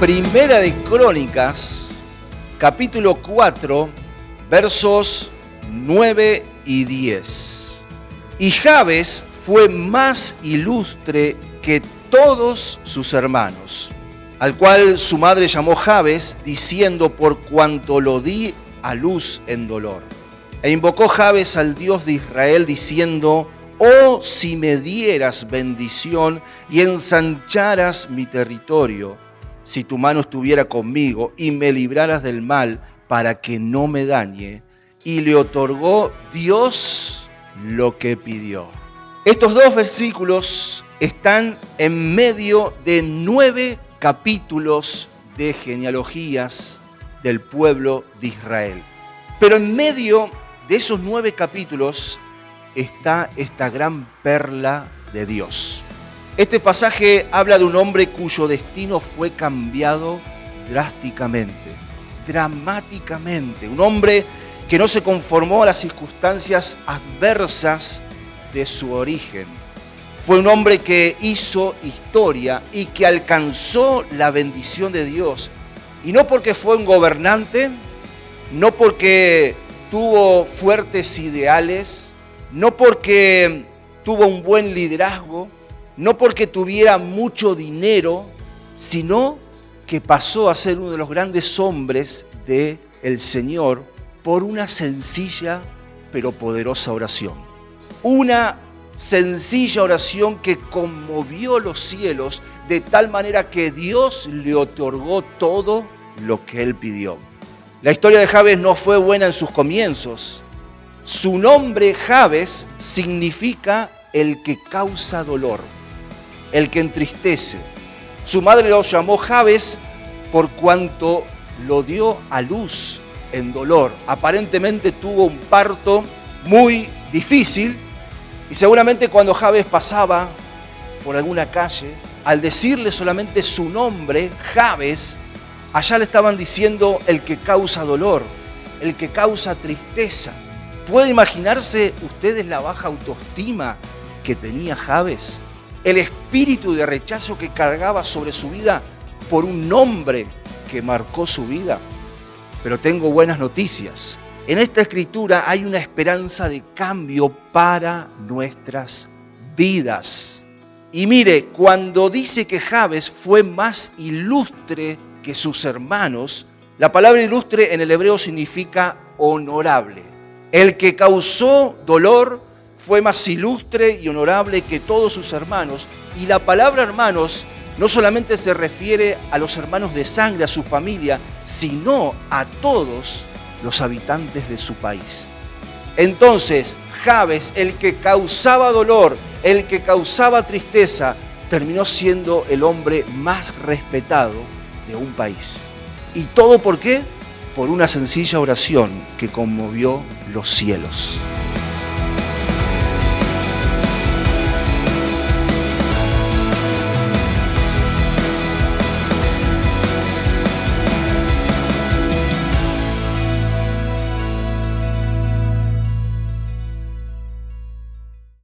Primera de Crónicas, capítulo 4, versos 9 y 10. Y Jabes fue más ilustre que todos sus hermanos, al cual su madre llamó Jabes, diciendo, por cuanto lo di a luz en dolor. E invocó Jabes al Dios de Israel, diciendo, oh si me dieras bendición y ensancharas mi territorio, si tu mano estuviera conmigo y me libraras del mal para que no me dañe. Y le otorgó Dios lo que pidió. Estos dos versículos están en medio de nueve capítulos de genealogías del pueblo de Israel. Pero en medio de esos nueve capítulos está esta gran perla de Dios. Este pasaje habla de un hombre cuyo destino fue cambiado drásticamente, dramáticamente. Un hombre que no se conformó a las circunstancias adversas de su origen. Fue un hombre que hizo historia y que alcanzó la bendición de Dios. Y no porque fue un gobernante, no porque tuvo fuertes ideales, no porque tuvo un buen liderazgo, no porque tuviera mucho dinero, sino que pasó a ser uno de los grandes hombres del el Señor por una sencilla pero poderosa oración. Una sencilla oración que conmovió los cielos de tal manera que Dios le otorgó todo lo que él pidió. La historia de Javes no fue buena en sus comienzos. Su nombre Javes significa el que causa dolor el que entristece. Su madre lo llamó Jabes por cuanto lo dio a luz en dolor. Aparentemente tuvo un parto muy difícil y seguramente cuando Jabes pasaba por alguna calle, al decirle solamente su nombre, Jabes, allá le estaban diciendo el que causa dolor, el que causa tristeza. ¿Puede imaginarse ustedes la baja autoestima que tenía Jabes? El espíritu de rechazo que cargaba sobre su vida por un nombre que marcó su vida. Pero tengo buenas noticias. En esta escritura hay una esperanza de cambio para nuestras vidas. Y mire, cuando dice que Jabes fue más ilustre que sus hermanos, la palabra ilustre en el hebreo significa honorable. El que causó dolor fue más ilustre y honorable que todos sus hermanos. Y la palabra hermanos no solamente se refiere a los hermanos de sangre, a su familia, sino a todos los habitantes de su país. Entonces, Jabes, el que causaba dolor, el que causaba tristeza, terminó siendo el hombre más respetado de un país. ¿Y todo por qué? Por una sencilla oración que conmovió los cielos.